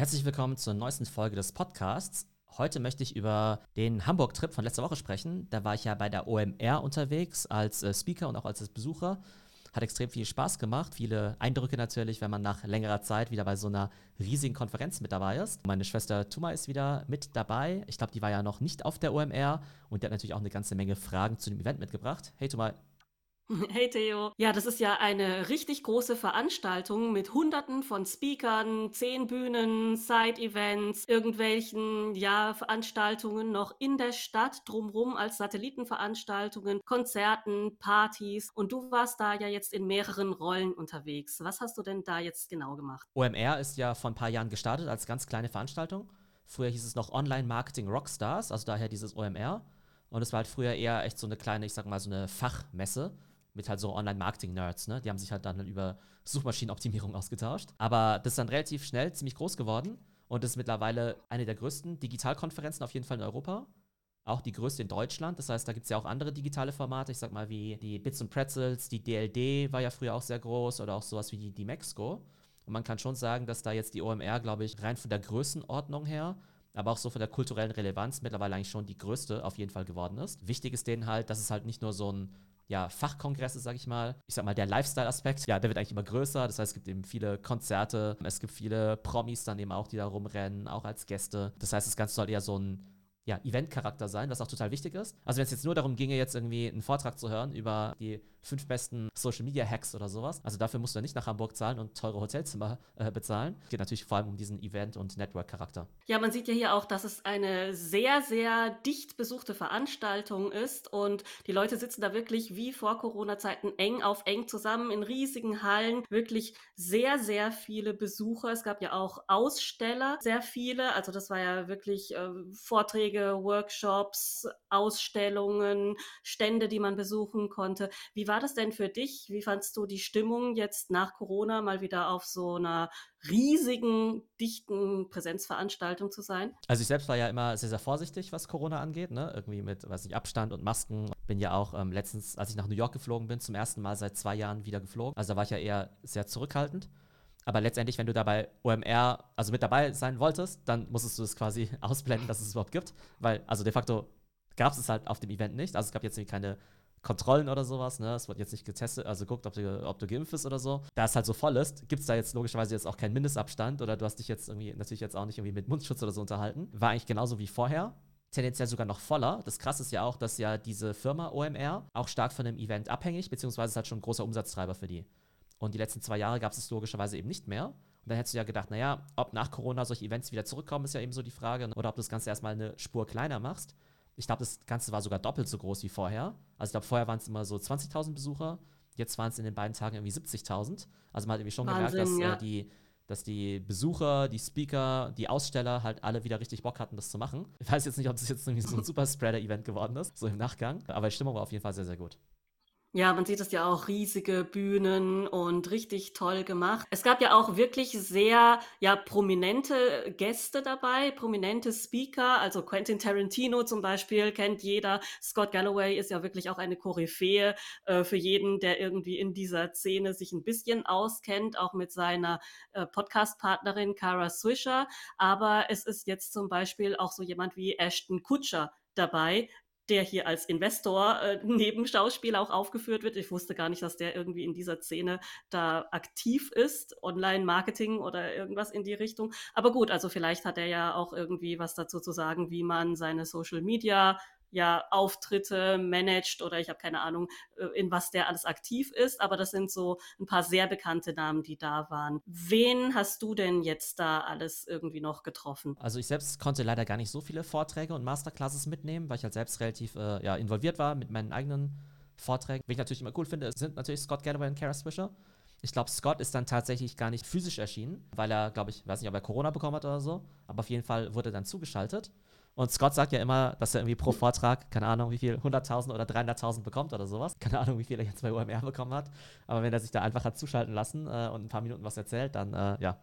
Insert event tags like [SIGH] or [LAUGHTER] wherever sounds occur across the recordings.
Herzlich willkommen zur neuesten Folge des Podcasts. Heute möchte ich über den Hamburg-Trip von letzter Woche sprechen. Da war ich ja bei der OMR unterwegs als äh, Speaker und auch als Besucher. Hat extrem viel Spaß gemacht, viele Eindrücke natürlich, wenn man nach längerer Zeit wieder bei so einer riesigen Konferenz mit dabei ist. Meine Schwester Tuma ist wieder mit dabei. Ich glaube, die war ja noch nicht auf der OMR und die hat natürlich auch eine ganze Menge Fragen zu dem Event mitgebracht. Hey Tuma, [LAUGHS] Hey Theo. Ja, das ist ja eine richtig große Veranstaltung mit Hunderten von Speakern, zehn Bühnen, Side-Events, irgendwelchen, ja, Veranstaltungen noch in der Stadt drumrum als Satellitenveranstaltungen, Konzerten, Partys. Und du warst da ja jetzt in mehreren Rollen unterwegs. Was hast du denn da jetzt genau gemacht? OMR ist ja vor ein paar Jahren gestartet als ganz kleine Veranstaltung. Früher hieß es noch Online Marketing Rockstars, also daher dieses OMR. Und es war halt früher eher echt so eine kleine, ich sag mal, so eine Fachmesse mit halt so Online-Marketing-Nerds, ne? Die haben sich halt dann über Suchmaschinenoptimierung ausgetauscht. Aber das ist dann relativ schnell ziemlich groß geworden und ist mittlerweile eine der größten Digitalkonferenzen auf jeden Fall in Europa. Auch die größte in Deutschland. Das heißt, da gibt es ja auch andere digitale Formate. Ich sag mal, wie die Bits und Pretzels, die DLD war ja früher auch sehr groß oder auch sowas wie die, die Mexco. Und man kann schon sagen, dass da jetzt die OMR, glaube ich, rein von der Größenordnung her aber auch so von der kulturellen Relevanz mittlerweile eigentlich schon die größte auf jeden Fall geworden ist. Wichtig ist denen halt, dass es halt nicht nur so ein ja, Fachkongresse, sag ich mal. Ich sag mal, der Lifestyle-Aspekt, ja, der wird eigentlich immer größer. Das heißt, es gibt eben viele Konzerte, es gibt viele Promis dann eben auch, die da rumrennen, auch als Gäste. Das heißt, das Ganze soll eher so ein ja, Event-Charakter sein, was auch total wichtig ist. Also wenn es jetzt nur darum ginge, jetzt irgendwie einen Vortrag zu hören über die fünf besten Social Media Hacks oder sowas. Also dafür musst du nicht nach Hamburg zahlen und teure Hotelzimmer äh, bezahlen. Geht natürlich vor allem um diesen Event- und Network-Charakter. Ja, man sieht ja hier auch, dass es eine sehr, sehr dicht besuchte Veranstaltung ist und die Leute sitzen da wirklich wie vor Corona-Zeiten eng auf eng zusammen in riesigen Hallen. Wirklich sehr, sehr viele Besucher. Es gab ja auch Aussteller, sehr viele. Also das war ja wirklich äh, Vorträge, Workshops, Ausstellungen, Stände, die man besuchen konnte. Wie war das denn für dich? Wie fandst du die Stimmung jetzt nach Corona mal wieder auf so einer riesigen, dichten Präsenzveranstaltung zu sein? Also ich selbst war ja immer sehr, sehr vorsichtig, was Corona angeht, ne? Irgendwie mit, weiß nicht, Abstand und Masken. Bin ja auch ähm, letztens, als ich nach New York geflogen bin, zum ersten Mal seit zwei Jahren wieder geflogen. Also da war ich ja eher sehr zurückhaltend. Aber letztendlich, wenn du dabei OMR, also mit dabei sein wolltest, dann musstest du es quasi [LAUGHS] ausblenden, dass es überhaupt gibt. Weil, also de facto gab es halt auf dem Event nicht. Also es gab jetzt keine Kontrollen oder sowas, ne? Es wird jetzt nicht getestet, also guckt, ob du, ob du geimpft bist oder so. Da es halt so voll ist, gibt es da jetzt logischerweise jetzt auch keinen Mindestabstand oder du hast dich jetzt irgendwie natürlich jetzt auch nicht irgendwie mit Mundschutz oder so unterhalten. War eigentlich genauso wie vorher. Tendenziell sogar noch voller. Das krasse ist ja auch, dass ja diese Firma OMR auch stark von dem Event abhängig, beziehungsweise ist halt schon ein großer Umsatztreiber für die. Und die letzten zwei Jahre gab es es logischerweise eben nicht mehr. Und dann hättest du ja gedacht, naja, ob nach Corona solche Events wieder zurückkommen, ist ja eben so die Frage. Oder ob du das Ganze erstmal eine Spur kleiner machst. Ich glaube, das Ganze war sogar doppelt so groß wie vorher. Also ich glaube, vorher waren es immer so 20.000 Besucher. Jetzt waren es in den beiden Tagen irgendwie 70.000. Also man hat irgendwie schon Wahnsinn, gemerkt, dass äh, ja. äh, die dass die Besucher, die Speaker, die Aussteller halt alle wieder richtig Bock hatten, das zu machen. Ich weiß jetzt nicht, ob das jetzt irgendwie so ein [LAUGHS] Super-Spreader-Event geworden ist, so im Nachgang. Aber die Stimmung war auf jeden Fall sehr, sehr gut. Ja, man sieht es ja auch, riesige Bühnen und richtig toll gemacht. Es gab ja auch wirklich sehr, ja, prominente Gäste dabei, prominente Speaker. Also Quentin Tarantino zum Beispiel kennt jeder. Scott Galloway ist ja wirklich auch eine Koryphäe äh, für jeden, der irgendwie in dieser Szene sich ein bisschen auskennt, auch mit seiner äh, Podcast-Partnerin Cara Swisher. Aber es ist jetzt zum Beispiel auch so jemand wie Ashton Kutcher dabei, der hier als Investor äh, [LAUGHS] neben Schauspieler auch aufgeführt wird. Ich wusste gar nicht, dass der irgendwie in dieser Szene da aktiv ist, Online-Marketing oder irgendwas in die Richtung. Aber gut, also vielleicht hat er ja auch irgendwie was dazu zu sagen, wie man seine Social Media ja Auftritte managt oder ich habe keine Ahnung, äh, in was der alles aktiv ist, aber das sind so ein paar sehr bekannte Namen, die da waren. Wen hast du denn jetzt da alles irgendwie noch getroffen? Also ich selbst konnte leider gar nicht so viele Vorträge und Masterclasses mitnehmen, weil ich halt selbst relativ äh, ja, involviert war mit meinen eigenen Vorträgen. Was ich natürlich immer cool finde, sind natürlich Scott Galloway und Kara Swisher. Ich glaube, Scott ist dann tatsächlich gar nicht physisch erschienen, weil er, glaube ich, weiß nicht, ob er Corona bekommen hat oder so, aber auf jeden Fall wurde er dann zugeschaltet. Und Scott sagt ja immer, dass er irgendwie pro Vortrag, keine Ahnung, wie viel, 100.000 oder 300.000 bekommt oder sowas. Keine Ahnung, wie viel er jetzt bei UMR bekommen hat. Aber wenn er sich da einfach hat zuschalten lassen äh, und ein paar Minuten was erzählt, dann, äh, ja,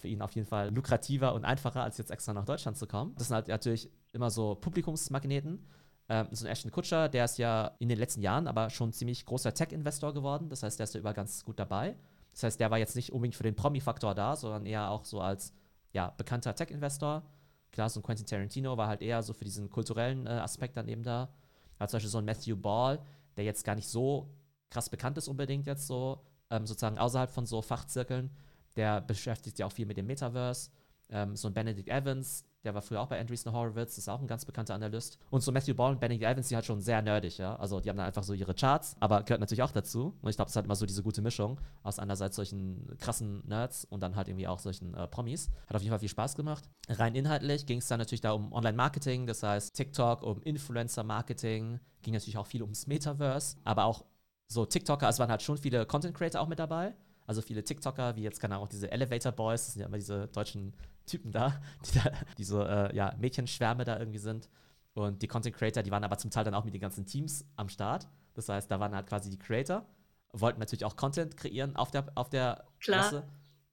für ihn auf jeden Fall lukrativer und einfacher, als jetzt extra nach Deutschland zu kommen. Das sind halt natürlich immer so Publikumsmagneten. Ähm, so ein Ashton Kutscher, der ist ja in den letzten Jahren aber schon ziemlich großer Tech-Investor geworden. Das heißt, der ist da überall ganz gut dabei. Das heißt, der war jetzt nicht unbedingt für den Promi-Faktor da, sondern eher auch so als ja, bekannter Tech-Investor. Klar, so ein Quentin Tarantino war halt eher so für diesen kulturellen äh, Aspekt daneben da. Aber zum Beispiel so ein Matthew Ball, der jetzt gar nicht so krass bekannt ist unbedingt jetzt so, ähm, sozusagen außerhalb von so Fachzirkeln. Der beschäftigt sich auch viel mit dem Metaverse. Ähm, so ein Benedict Evans, der war früher auch bei Andreessen Horowitz, ist auch ein ganz bekannter Analyst. Und so Matthew Ball und Benedict Evans, die halt schon sehr nerdig, ja. Also die haben dann einfach so ihre Charts, aber gehört natürlich auch dazu. Und ich glaube, es halt immer so diese gute Mischung aus einerseits solchen krassen Nerds und dann halt irgendwie auch solchen äh, Promis. Hat auf jeden Fall viel Spaß gemacht. Rein inhaltlich ging es dann natürlich da um Online-Marketing, das heißt TikTok, um Influencer-Marketing, ging natürlich auch viel ums Metaverse, aber auch so TikToker, es waren halt schon viele Content-Creator auch mit dabei. Also viele TikToker, wie jetzt, keine Ahnung, diese Elevator Boys, das sind ja immer diese deutschen Typen da, [LAUGHS] die da, diese äh, ja, Mädchenschwärme da irgendwie sind. Und die Content Creator, die waren aber zum Teil dann auch mit den ganzen Teams am Start. Das heißt, da waren halt quasi die Creator, wollten natürlich auch Content kreieren auf der, auf der Klar. Messe.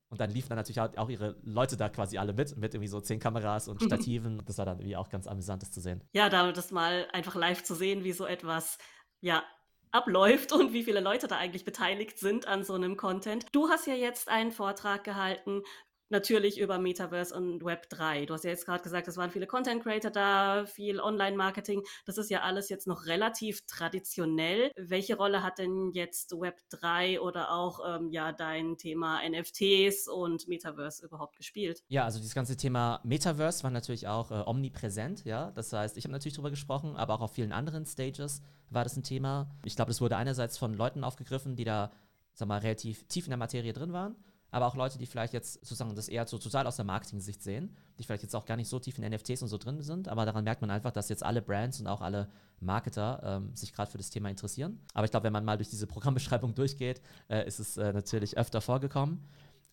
Und dann liefen dann natürlich auch ihre Leute da quasi alle mit, mit irgendwie so zehn Kameras und [LAUGHS] Stativen. das war dann irgendwie auch ganz amüsant, das zu sehen. Ja, da das mal einfach live zu sehen, wie so etwas, ja, abläuft und wie viele Leute da eigentlich beteiligt sind an so einem Content. Du hast ja jetzt einen Vortrag gehalten natürlich über Metaverse und Web 3. Du hast ja jetzt gerade gesagt, es waren viele Content Creator da, viel Online-Marketing. Das ist ja alles jetzt noch relativ traditionell. Welche Rolle hat denn jetzt Web 3 oder auch ähm, ja dein Thema NFTs und Metaverse überhaupt gespielt? Ja, also dieses ganze Thema Metaverse war natürlich auch äh, omnipräsent, ja. Das heißt, ich habe natürlich darüber gesprochen, aber auch auf vielen anderen Stages war das ein Thema. Ich glaube, es wurde einerseits von Leuten aufgegriffen, die da, sag mal, relativ tief in der Materie drin waren aber auch Leute, die vielleicht jetzt sozusagen das eher so total aus der Marketing-Sicht sehen, die vielleicht jetzt auch gar nicht so tief in NFTs und so drin sind, aber daran merkt man einfach, dass jetzt alle Brands und auch alle Marketer ähm, sich gerade für das Thema interessieren. Aber ich glaube, wenn man mal durch diese Programmbeschreibung [LAUGHS] durchgeht, äh, ist es äh, natürlich öfter vorgekommen.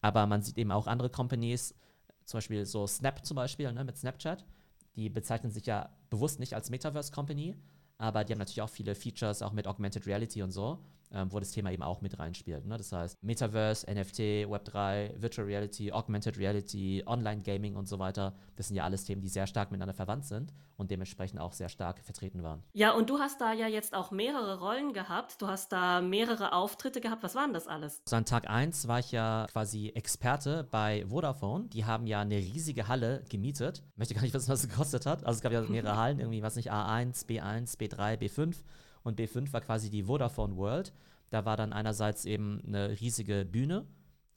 Aber man sieht eben auch andere Companies, zum Beispiel so Snap zum Beispiel, ne, mit Snapchat, die bezeichnen sich ja bewusst nicht als Metaverse Company, aber die haben natürlich auch viele Features, auch mit Augmented Reality und so ähm, wo das Thema eben auch mit reinspielt. Ne? Das heißt, Metaverse, NFT, Web3, Virtual Reality, Augmented Reality, Online-Gaming und so weiter, das sind ja alles Themen, die sehr stark miteinander verwandt sind und dementsprechend auch sehr stark vertreten waren. Ja, und du hast da ja jetzt auch mehrere Rollen gehabt. Du hast da mehrere Auftritte gehabt. Was waren das alles? So an Tag 1 war ich ja quasi Experte bei Vodafone. Die haben ja eine riesige Halle gemietet. Ich möchte gar nicht wissen, was es gekostet hat. Also es gab ja mehrere [LAUGHS] Hallen, irgendwie, was nicht, A1, B1, B3, B5 und B5 war quasi die Vodafone World. Da war dann einerseits eben eine riesige Bühne,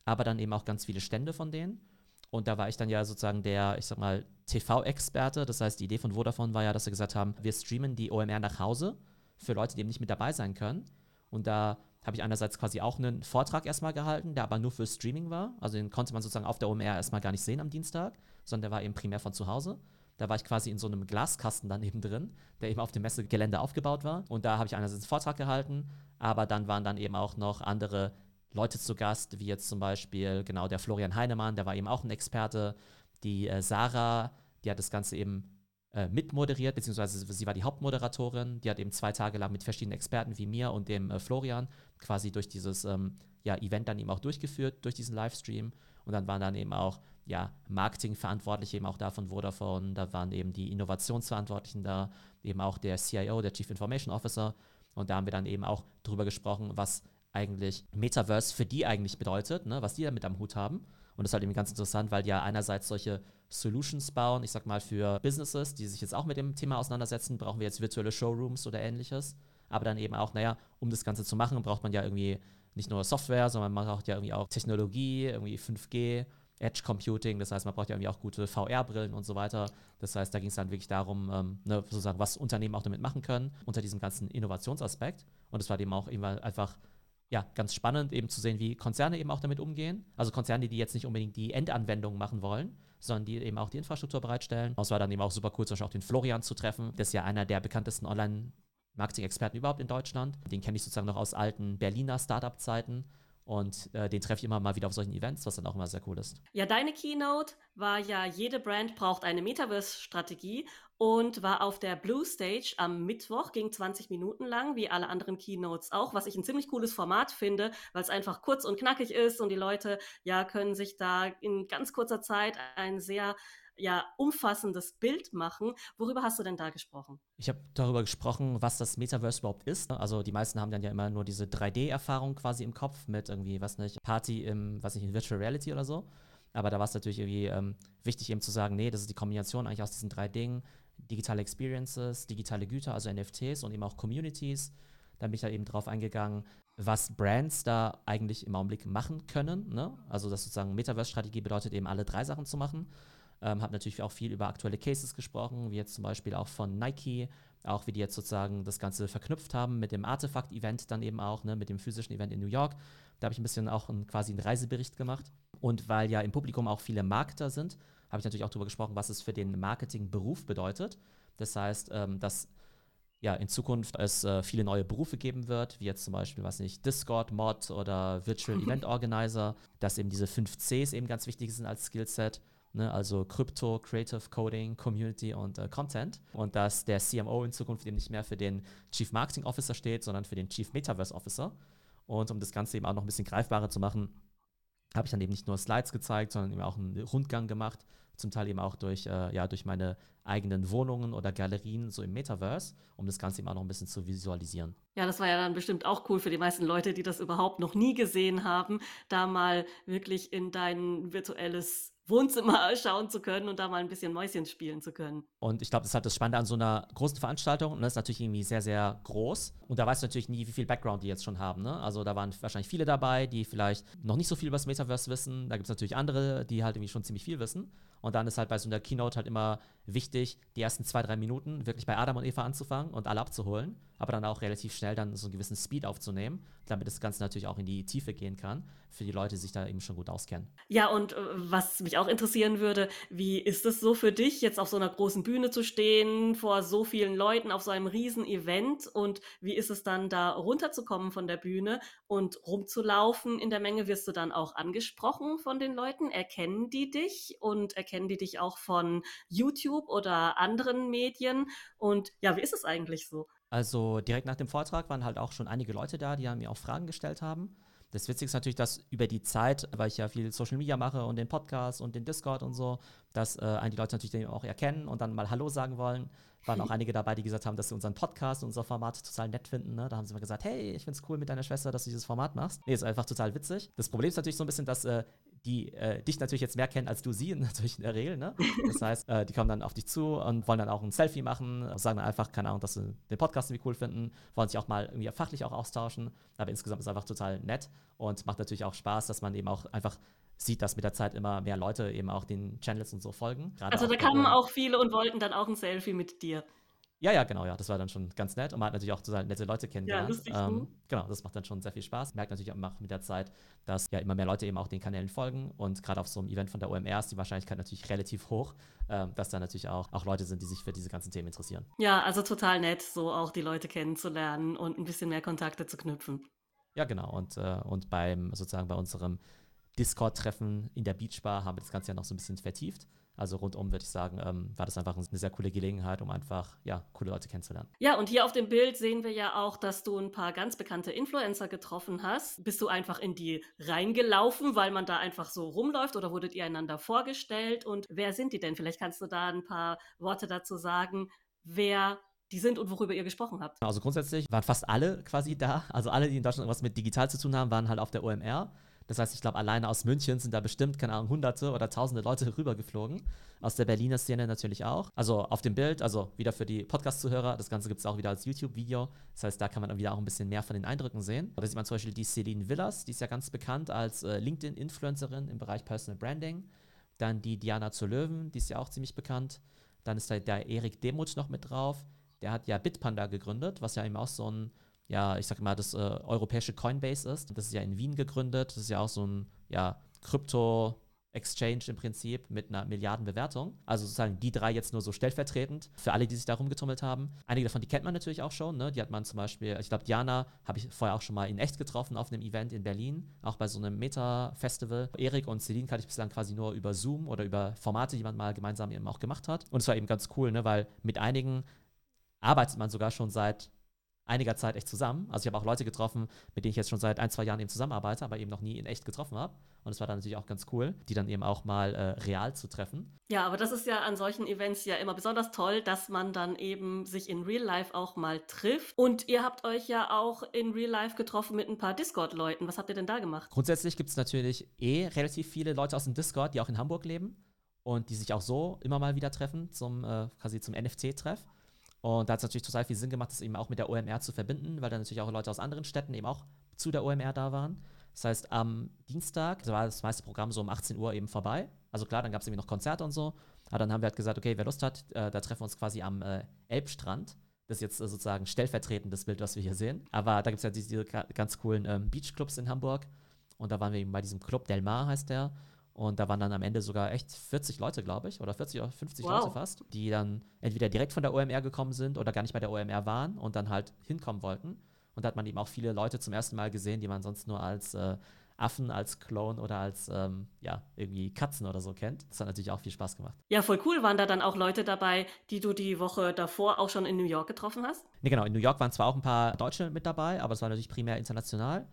aber dann eben auch ganz viele Stände von denen. Und da war ich dann ja sozusagen der, ich sag mal, TV-Experte. Das heißt, die Idee von Vodafone war ja, dass sie gesagt haben, wir streamen die OMR nach Hause für Leute, die eben nicht mit dabei sein können. Und da habe ich einerseits quasi auch einen Vortrag erstmal gehalten, der aber nur für Streaming war. Also den konnte man sozusagen auf der OMR erstmal gar nicht sehen am Dienstag, sondern der war eben primär von zu Hause. Da war ich quasi in so einem Glaskasten daneben drin, der eben auf dem Messegelände aufgebaut war. Und da habe ich einerseits einen Vortrag gehalten, aber dann waren dann eben auch noch andere Leute zu Gast, wie jetzt zum Beispiel genau der Florian Heinemann, der war eben auch ein Experte. Die äh, Sarah, die hat das Ganze eben äh, mitmoderiert, beziehungsweise sie war die Hauptmoderatorin. Die hat eben zwei Tage lang mit verschiedenen Experten wie mir und dem äh, Florian quasi durch dieses ähm, ja, Event dann eben auch durchgeführt, durch diesen Livestream. Und dann waren dann eben auch ja, Marketingverantwortliche eben auch da von Vodafone, da waren eben die Innovationsverantwortlichen da, eben auch der CIO, der Chief Information Officer. Und da haben wir dann eben auch darüber gesprochen, was eigentlich Metaverse für die eigentlich bedeutet, ne, was die damit am Hut haben. Und das ist halt eben ganz interessant, weil die ja einerseits solche Solutions bauen, ich sag mal für Businesses, die sich jetzt auch mit dem Thema auseinandersetzen, brauchen wir jetzt virtuelle Showrooms oder ähnliches. Aber dann eben auch, naja, um das Ganze zu machen, braucht man ja irgendwie nicht nur Software, sondern man braucht ja irgendwie auch Technologie, irgendwie 5G, Edge Computing, das heißt, man braucht ja irgendwie auch gute VR-Brillen und so weiter. Das heißt, da ging es dann wirklich darum, ähm, ne, sozusagen, was Unternehmen auch damit machen können, unter diesem ganzen Innovationsaspekt. Und es war eben auch immer einfach ja, ganz spannend, eben zu sehen, wie Konzerne eben auch damit umgehen. Also Konzerne, die jetzt nicht unbedingt die Endanwendung machen wollen, sondern die eben auch die Infrastruktur bereitstellen. Es war dann eben auch super cool, zum Beispiel auch den Florian zu treffen. Das ist ja einer der bekanntesten Online- Marketing-Experten überhaupt in Deutschland. Den kenne ich sozusagen noch aus alten Berliner Startup-Zeiten. Und äh, den treffe ich immer mal wieder auf solchen Events, was dann auch immer sehr cool ist. Ja, deine Keynote war ja, jede Brand braucht eine Metaverse-Strategie und war auf der Blue Stage am Mittwoch, ging 20 Minuten lang, wie alle anderen Keynotes auch, was ich ein ziemlich cooles Format finde, weil es einfach kurz und knackig ist und die Leute ja können sich da in ganz kurzer Zeit ein sehr ja, umfassendes Bild machen. Worüber hast du denn da gesprochen? Ich habe darüber gesprochen, was das Metaverse überhaupt ist. Also die meisten haben dann ja immer nur diese 3D-Erfahrung quasi im Kopf mit irgendwie, was nicht, Party im, was nicht, in Virtual Reality oder so. Aber da war es natürlich irgendwie ähm, wichtig, eben zu sagen, nee, das ist die Kombination eigentlich aus diesen drei Dingen: digitale Experiences, digitale Güter, also NFTs und eben auch Communities. Dann bin ich da eben drauf eingegangen, was Brands da eigentlich im Augenblick machen können. Ne? Also, das sozusagen Metaverse-Strategie bedeutet eben alle drei Sachen zu machen. Ähm, habe natürlich auch viel über aktuelle Cases gesprochen, wie jetzt zum Beispiel auch von Nike, auch wie die jetzt sozusagen das Ganze verknüpft haben mit dem Artefakt-Event dann eben auch, ne, mit dem physischen Event in New York. Da habe ich ein bisschen auch ein, quasi einen Reisebericht gemacht. Und weil ja im Publikum auch viele Marketer sind, habe ich natürlich auch darüber gesprochen, was es für den Marketingberuf bedeutet. Das heißt, ähm, dass ja, in Zukunft es äh, viele neue Berufe geben wird, wie jetzt zum Beispiel, was nicht, Discord-Mod oder Virtual [LAUGHS] Event Organizer, dass eben diese fünf Cs eben ganz wichtig sind als Skillset. Ne, also Crypto, Creative Coding, Community und äh, Content. Und dass der CMO in Zukunft eben nicht mehr für den Chief Marketing Officer steht, sondern für den Chief Metaverse Officer. Und um das Ganze eben auch noch ein bisschen greifbarer zu machen, habe ich dann eben nicht nur Slides gezeigt, sondern eben auch einen Rundgang gemacht, zum Teil eben auch durch, äh, ja, durch meine eigenen Wohnungen oder Galerien so im Metaverse, um das Ganze eben auch noch ein bisschen zu visualisieren. Ja, das war ja dann bestimmt auch cool für die meisten Leute, die das überhaupt noch nie gesehen haben, da mal wirklich in dein virtuelles Wohnzimmer [LAUGHS] schauen zu können und da mal ein bisschen Mäuschen spielen zu können. Und ich glaube, das ist halt das Spannende an so einer großen Veranstaltung. Und das ist natürlich irgendwie sehr, sehr groß. Und da weißt du natürlich nie, wie viel Background die jetzt schon haben. Ne? Also da waren wahrscheinlich viele dabei, die vielleicht noch nicht so viel über das Metaverse wissen. Da gibt es natürlich andere, die halt irgendwie schon ziemlich viel wissen. Und dann ist halt bei so einer Keynote halt immer wichtig, die ersten zwei, drei Minuten wirklich bei Adam und Eva anzufangen und alle abzuholen, aber dann auch relativ schnell dann so einen gewissen Speed aufzunehmen, damit das Ganze natürlich auch in die Tiefe gehen kann, für die Leute, die sich da eben schon gut auskennen. Ja, und äh, was mich auch interessieren würde, wie ist es so für dich, jetzt auf so einer großen Bühne zu stehen, vor so vielen Leuten, auf so einem riesen Event und wie ist es dann da runterzukommen von der Bühne und rumzulaufen in der Menge? Wirst du dann auch angesprochen von den Leuten? Erkennen die dich und erkennen die dich auch von YouTube? Oder anderen Medien. Und ja, wie ist es eigentlich so? Also direkt nach dem Vortrag waren halt auch schon einige Leute da, die mir auch Fragen gestellt haben. Das Witzige ist natürlich, dass über die Zeit, weil ich ja viel Social Media mache und den Podcast und den Discord und so, dass äh, einige Leute natürlich den auch erkennen und dann mal Hallo sagen wollen. Waren auch [LAUGHS] einige dabei, die gesagt haben, dass sie unseren Podcast, unser Format total nett finden. Ne? Da haben sie mal gesagt, hey, ich finde es cool mit deiner Schwester, dass du dieses Format machst. Nee, ist einfach total witzig. Das Problem ist natürlich so ein bisschen, dass äh, die äh, dich natürlich jetzt mehr kennen als du sie, natürlich in [LAUGHS] der Regel. Ne? Das heißt, äh, die kommen dann auf dich zu und wollen dann auch ein Selfie machen, sagen dann einfach, keine Ahnung, dass sie den Podcast irgendwie cool finden, wollen sich auch mal irgendwie fachlich auch austauschen. Aber insgesamt ist es einfach total nett und macht natürlich auch Spaß, dass man eben auch einfach sieht, dass mit der Zeit immer mehr Leute eben auch den Channels und so folgen. also da kamen auch viele und wollten dann auch ein Selfie mit dir. Ja, ja, genau, ja. Das war dann schon ganz nett. Und man hat natürlich auch total nette Leute kennengelernt. Ja, lustig, ähm, genau, das macht dann schon sehr viel Spaß. Merkt natürlich auch mit der Zeit, dass ja immer mehr Leute eben auch den Kanälen folgen. Und gerade auf so einem Event von der OMR ist die Wahrscheinlichkeit natürlich relativ hoch, ähm, dass da natürlich auch, auch Leute sind, die sich für diese ganzen Themen interessieren. Ja, also total nett, so auch die Leute kennenzulernen und ein bisschen mehr Kontakte zu knüpfen. Ja, genau. Und, äh, und beim sozusagen bei unserem Discord-Treffen in der Beachbar haben wir das Ganze ja noch so ein bisschen vertieft. Also rundum würde ich sagen, ähm, war das einfach eine sehr coole Gelegenheit, um einfach ja, coole Leute kennenzulernen. Ja, und hier auf dem Bild sehen wir ja auch, dass du ein paar ganz bekannte Influencer getroffen hast. Bist du einfach in die reingelaufen, weil man da einfach so rumläuft oder wurdet ihr einander vorgestellt? Und wer sind die denn? Vielleicht kannst du da ein paar Worte dazu sagen, wer die sind und worüber ihr gesprochen habt. Also grundsätzlich waren fast alle quasi da. Also alle, die in Deutschland was mit digital zu tun haben, waren halt auf der OMR. Das heißt, ich glaube, alleine aus München sind da bestimmt, keine Ahnung, hunderte oder tausende Leute [LAUGHS] rübergeflogen. Aus der Berliner Szene natürlich auch. Also auf dem Bild, also wieder für die Podcast-Zuhörer, das Ganze gibt es auch wieder als YouTube-Video. Das heißt, da kann man wieder auch ein bisschen mehr von den Eindrücken sehen. Da sieht man zum Beispiel die Celine Villas, die ist ja ganz bekannt als äh, LinkedIn-Influencerin im Bereich Personal Branding. Dann die Diana zur Löwen, die ist ja auch ziemlich bekannt. Dann ist da der Erik Demuth noch mit drauf. Der hat ja Bitpanda gegründet, was ja eben auch so ein ja, ich sag mal, das äh, europäische Coinbase ist. Das ist ja in Wien gegründet. Das ist ja auch so ein, ja, Krypto- Exchange im Prinzip mit einer Milliardenbewertung. Also sozusagen die drei jetzt nur so stellvertretend für alle, die sich da rumgetummelt haben. Einige davon, die kennt man natürlich auch schon. Ne? Die hat man zum Beispiel, ich glaube, Diana habe ich vorher auch schon mal in echt getroffen auf einem Event in Berlin, auch bei so einem Meta-Festival. Erik und Celine kannte ich bislang quasi nur über Zoom oder über Formate, die man mal gemeinsam eben auch gemacht hat. Und es war eben ganz cool, ne? weil mit einigen arbeitet man sogar schon seit einiger Zeit echt zusammen. Also ich habe auch Leute getroffen, mit denen ich jetzt schon seit ein, zwei Jahren eben zusammenarbeite, aber eben noch nie in echt getroffen habe. Und es war dann natürlich auch ganz cool, die dann eben auch mal äh, real zu treffen. Ja, aber das ist ja an solchen Events ja immer besonders toll, dass man dann eben sich in Real Life auch mal trifft. Und ihr habt euch ja auch in Real Life getroffen mit ein paar Discord-Leuten. Was habt ihr denn da gemacht? Grundsätzlich gibt es natürlich eh relativ viele Leute aus dem Discord, die auch in Hamburg leben und die sich auch so immer mal wieder treffen zum äh, quasi zum NFT-Treff. Und da hat es natürlich total viel Sinn gemacht, das eben auch mit der OMR zu verbinden, weil dann natürlich auch Leute aus anderen Städten eben auch zu der OMR da waren. Das heißt, am Dienstag war das meiste Programm so um 18 Uhr eben vorbei. Also klar, dann gab es irgendwie noch Konzerte und so. Aber dann haben wir halt gesagt, okay, wer Lust hat, äh, da treffen wir uns quasi am äh, Elbstrand. Das ist jetzt äh, sozusagen stellvertretendes Bild, was wir hier sehen. Aber da gibt es ja diese, diese, ganz coolen ähm, Beachclubs in Hamburg. Und da waren wir eben bei diesem Club Del Mar, heißt der. Und da waren dann am Ende sogar echt 40 Leute, glaube ich, oder 40 oder 50 wow. Leute fast, die dann entweder direkt von der OMR gekommen sind oder gar nicht bei der OMR waren und dann halt hinkommen wollten. Und da hat man eben auch viele Leute zum ersten Mal gesehen, die man sonst nur als äh, Affen, als Clone oder als, ähm, ja, irgendwie Katzen oder so kennt. Das hat natürlich auch viel Spaß gemacht. Ja, voll cool. Waren da dann auch Leute dabei, die du die Woche davor auch schon in New York getroffen hast? Nee, genau. In New York waren zwar auch ein paar Deutsche mit dabei, aber es war natürlich primär international.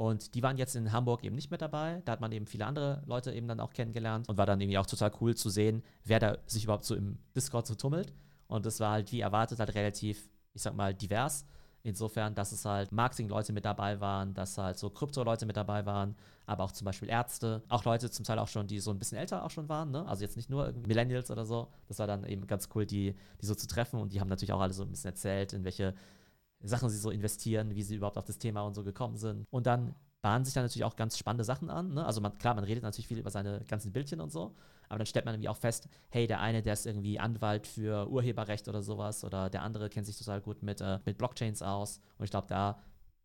Und die waren jetzt in Hamburg eben nicht mit dabei. Da hat man eben viele andere Leute eben dann auch kennengelernt und war dann irgendwie auch total cool zu sehen, wer da sich überhaupt so im Discord so tummelt. Und das war halt wie erwartet halt relativ, ich sag mal, divers. Insofern, dass es halt Marketing-Leute mit dabei waren, dass halt so Krypto-Leute mit dabei waren, aber auch zum Beispiel Ärzte, auch Leute zum Teil auch schon, die so ein bisschen älter auch schon waren, ne? Also jetzt nicht nur Millennials oder so. Das war dann eben ganz cool, die, die so zu treffen und die haben natürlich auch alle so ein bisschen erzählt, in welche Sachen sie so investieren, wie sie überhaupt auf das Thema und so gekommen sind. Und dann bahnen sich dann natürlich auch ganz spannende Sachen an. Ne? Also man, klar, man redet natürlich viel über seine ganzen Bildchen und so, aber dann stellt man irgendwie auch fest, hey, der eine, der ist irgendwie Anwalt für Urheberrecht oder sowas oder der andere kennt sich total gut mit, äh, mit Blockchains aus. Und ich glaube, da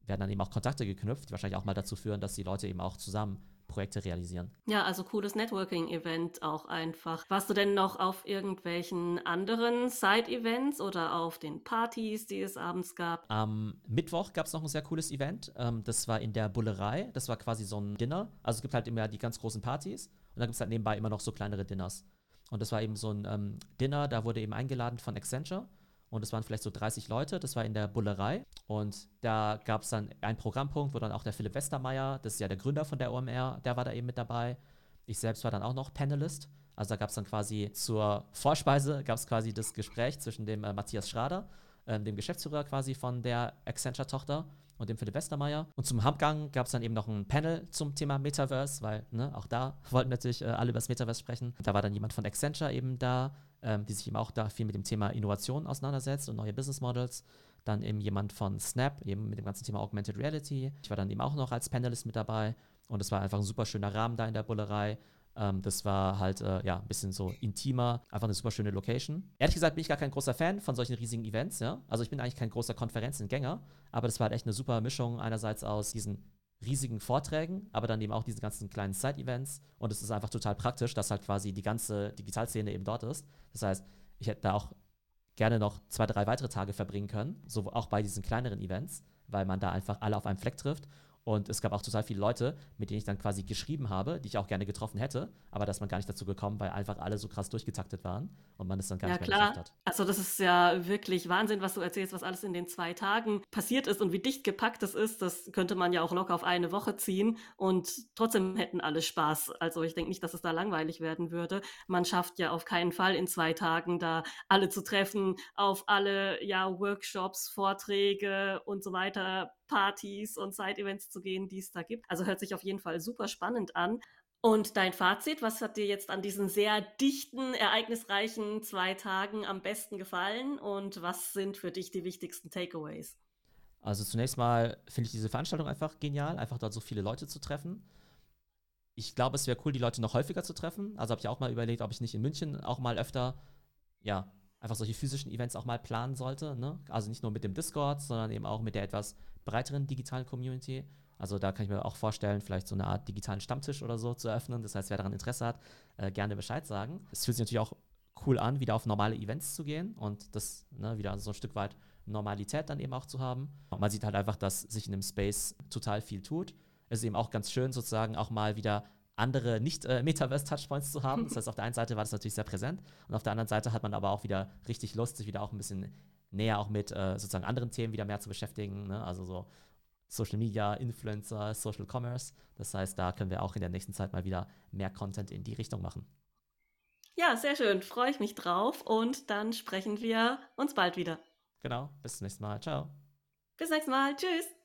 werden dann eben auch Kontakte geknüpft, die wahrscheinlich auch mal dazu führen, dass die Leute eben auch zusammen Projekte realisieren. Ja, also cooles Networking-Event auch einfach. Warst du denn noch auf irgendwelchen anderen Side-Events oder auf den Partys, die es abends gab? Am Mittwoch gab es noch ein sehr cooles Event. Ähm, das war in der Bullerei. Das war quasi so ein Dinner. Also es gibt halt immer die ganz großen Partys und dann gibt es halt nebenbei immer noch so kleinere Dinners. Und das war eben so ein ähm, Dinner, da wurde eben eingeladen von Accenture und es waren vielleicht so 30 Leute, das war in der Bullerei und da gab es dann einen Programmpunkt, wo dann auch der Philipp Westermeier, das ist ja der Gründer von der OMR, der war da eben mit dabei. Ich selbst war dann auch noch Panelist. Also da gab es dann quasi zur Vorspeise, gab es quasi das Gespräch zwischen dem äh, Matthias Schrader, äh, dem Geschäftsführer quasi von der Accenture-Tochter und dem Philipp Westermeier. Und zum Hauptgang gab es dann eben noch ein Panel zum Thema Metaverse, weil ne, auch da wollten natürlich äh, alle über das Metaverse sprechen. Da war dann jemand von Accenture eben da, ähm, die sich eben auch da viel mit dem Thema Innovation auseinandersetzt und neue Business Models. Dann eben jemand von Snap, eben mit dem ganzen Thema Augmented Reality. Ich war dann eben auch noch als Panelist mit dabei. Und es war einfach ein super schöner Rahmen da in der Bullerei. Ähm, das war halt, äh, ja, ein bisschen so intimer, einfach eine super schöne Location. Ehrlich gesagt bin ich gar kein großer Fan von solchen riesigen Events, ja. Also ich bin eigentlich kein großer Konferenzengänger, aber das war halt echt eine super Mischung einerseits aus diesen riesigen Vorträgen, aber dann eben auch diese ganzen kleinen Side-Events. Und es ist einfach total praktisch, dass halt quasi die ganze Digitalszene eben dort ist. Das heißt, ich hätte da auch gerne noch zwei, drei weitere Tage verbringen können, so auch bei diesen kleineren Events, weil man da einfach alle auf einem Fleck trifft und es gab auch total viele Leute, mit denen ich dann quasi geschrieben habe, die ich auch gerne getroffen hätte, aber dass man gar nicht dazu gekommen, weil einfach alle so krass durchgetaktet waren und man es dann gar ja, nicht mehr klar. geschafft hat. Also das ist ja wirklich Wahnsinn, was du erzählst, was alles in den zwei Tagen passiert ist und wie dicht gepackt es ist. Das könnte man ja auch locker auf eine Woche ziehen und trotzdem hätten alle Spaß. Also ich denke nicht, dass es da langweilig werden würde. Man schafft ja auf keinen Fall in zwei Tagen da alle zu treffen, auf alle ja Workshops, Vorträge und so weiter Partys und Side-Events zu gehen, die es da gibt. Also hört sich auf jeden Fall super spannend an. Und dein Fazit, was hat dir jetzt an diesen sehr dichten, ereignisreichen zwei Tagen am besten gefallen und was sind für dich die wichtigsten Takeaways? Also zunächst mal finde ich diese Veranstaltung einfach genial, einfach dort so viele Leute zu treffen. Ich glaube, es wäre cool, die Leute noch häufiger zu treffen. Also habe ich auch mal überlegt, ob ich nicht in München auch mal öfter, ja, einfach solche physischen Events auch mal planen sollte. Ne? Also nicht nur mit dem Discord, sondern eben auch mit der etwas breiteren digitalen Community. Also da kann ich mir auch vorstellen, vielleicht so eine Art digitalen Stammtisch oder so zu eröffnen. Das heißt, wer daran Interesse hat, äh, gerne Bescheid sagen. Es fühlt sich natürlich auch cool an, wieder auf normale Events zu gehen und das ne, wieder so ein Stück weit Normalität dann eben auch zu haben. Und man sieht halt einfach, dass sich in dem Space total viel tut. Es ist eben auch ganz schön, sozusagen auch mal wieder andere nicht-Metaverse-Touchpoints äh, zu haben. Das heißt, auf der einen Seite war das natürlich sehr präsent und auf der anderen Seite hat man aber auch wieder richtig Lust, sich wieder auch ein bisschen näher auch mit äh, sozusagen anderen Themen wieder mehr zu beschäftigen. Ne? Also so Social Media, Influencer, Social Commerce. Das heißt, da können wir auch in der nächsten Zeit mal wieder mehr Content in die Richtung machen. Ja, sehr schön. Freue ich mich drauf. Und dann sprechen wir uns bald wieder. Genau. Bis zum nächsten Mal. Ciao. Bis nächstes Mal. Tschüss.